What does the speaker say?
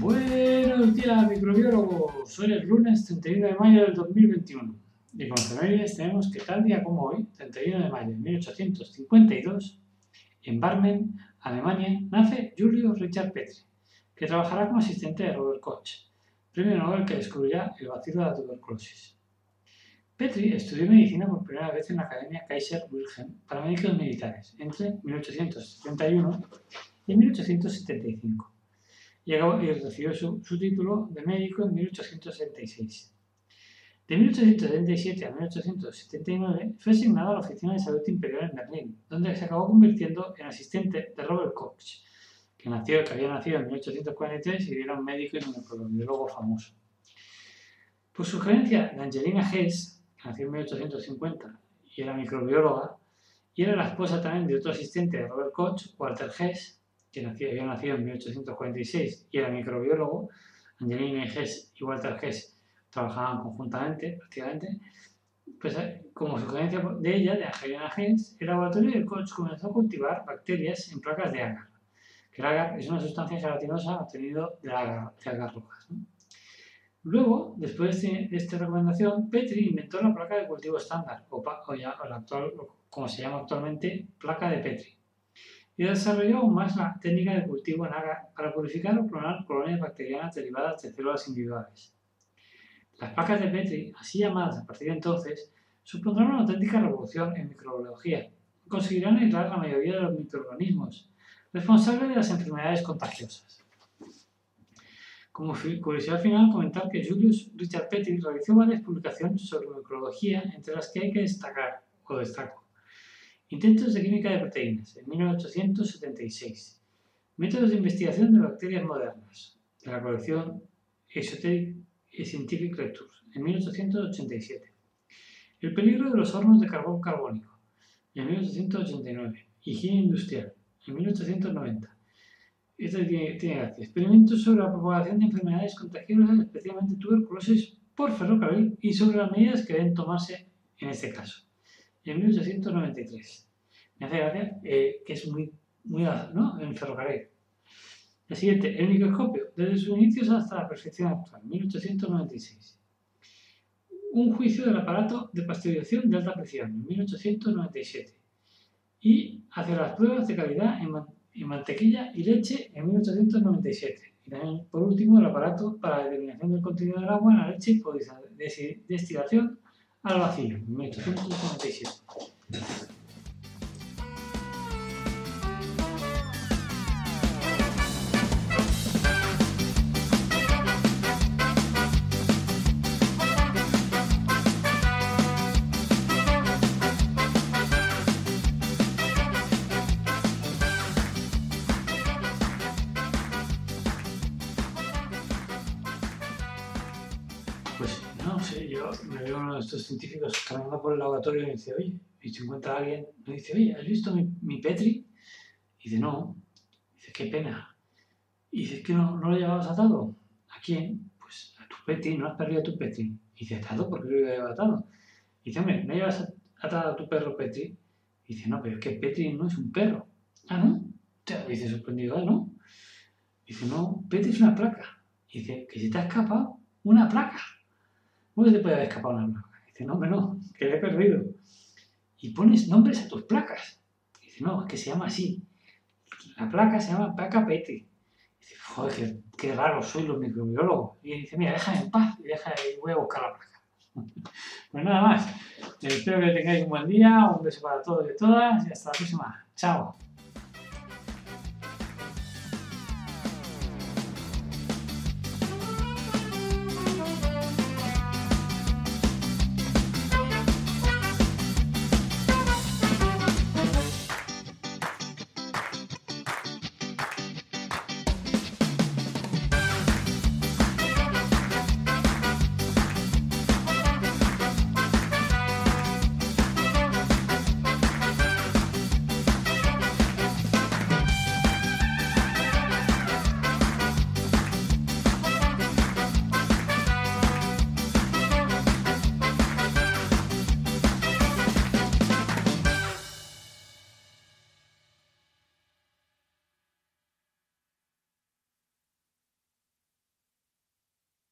Buenos días, microbiólogos. Hoy es lunes 31 de mayo del 2021. Y como efemérides tenemos que tal día como hoy, 31 de mayo de 1852, en Barmen, Alemania, nace Julius Richard Petri, que trabajará como asistente de Robert Koch, premio Nobel que descubrirá el bacilo de la tuberculosis. Petri estudió medicina por primera vez en la Academia Kaiser Wilhelm para médicos militares entre 1871 y 1875 y, recibió su, su, título de médico en 1876. De 1877 a 1879 fue asignado a la Oficina de Salud Imperial en Berlín, donde se acabó convirtiendo en asistente de Robert Koch, que, nació, que había nacido en 1843 y era un médico y microbiólogo famoso. Por sugerencia de Angelina Hess, que nació en 1850 y era microbióloga, y era la esposa también de otro asistente de Robert Koch, Walter Hess, que había nacido en 1846 y era microbiólogo, Angelina Hess y Walter Hess trabajaban conjuntamente, prácticamente, pues eh, como sugerencia de ella, de Angelina Hess, el laboratorio de Koch comenzó a cultivar bacterias en placas de agar, que el agar es una sustancia gelatinosa obtenida de, agar, de agar rojas. Luego, después de, esta recomendación, Petri inventó la placa de cultivo estándar, o, ya, como se llama actualmente, placa de Petri y desarrolló aún más la técnica de cultivo en agar para purificar o clonar colonias bacterianas derivadas de células individuales. Las placas de Petri, así llamadas a partir de entonces, supondrán una auténtica revolución en microbiología y conseguirán aislar la mayoría de los microorganismos responsables de las enfermedades contagiosas. Como curiosidad final, comentar que Julius Richard Petri realizó varias publicaciones sobre microbiología, entre las que hay que destacar, o destaco, Intentos de química de proteínas, en 1876. Métodos de investigación de bacterias modernas, de la colección Esoteric Scientific Lectures, en 1887. El peligro de los hornos de carbón carbónico, en 1889. Higiene industrial, en 1890. Esto tiene, tiene. Experimentos sobre la propagación de enfermedades contagiosas, especialmente tuberculosis, por ferrocarril y sobre las medidas que deben tomarse en este caso en 1893. Me hace gracia eh, que es muy, muy ¿no? en ferrocarril. El siguiente, el microscopio, desde sus inicios hasta la perfección actual, 1896. Un juicio del aparato de pasteurización de alta presión, en 1897. Y hacia las pruebas de calidad en, en mantequilla y leche, en 1897. Y también, por último, el aparato para la determinación del contenido del agua en la leche por destilación al vacío, 1857. Pues no sé, yo me veo uno de estos científicos caminando por el laboratorio y me dice, oye, y se encuentra alguien, me dice, oye, ¿has visto mi, Petri? Y dice, no. dice, qué pena. Y dice, que no, no lo llevabas atado? ¿A quién? Pues a tu Petri, no has perdido a tu Petri. Y dice, ¿atado? ¿Por qué lo llevas atado? Y dice, hombre, ¿no llevas atado a tu perro Petri? Y dice, no, pero es que Petri no es un perro. Ah, ¿no? Dice sorprendido, ¿no? Y dice, no, Petri es una placa. Y dice, que si te ha escapado una placa. ¿Cómo se te puede haber escapado una placa? Dice, no, hombre, no, que le he perdido. Y pones nombres a tus placas. Dice, no, es que se llama así. La placa se llama placa Petri. Dice, joder, qué, qué raros soy los microbiólogos. Y dice, mira, déjame en paz y, deja, y voy a buscar la placa. Pues nada más. Espero que tengáis un buen día, un beso para todos y todas y hasta la próxima. Chao.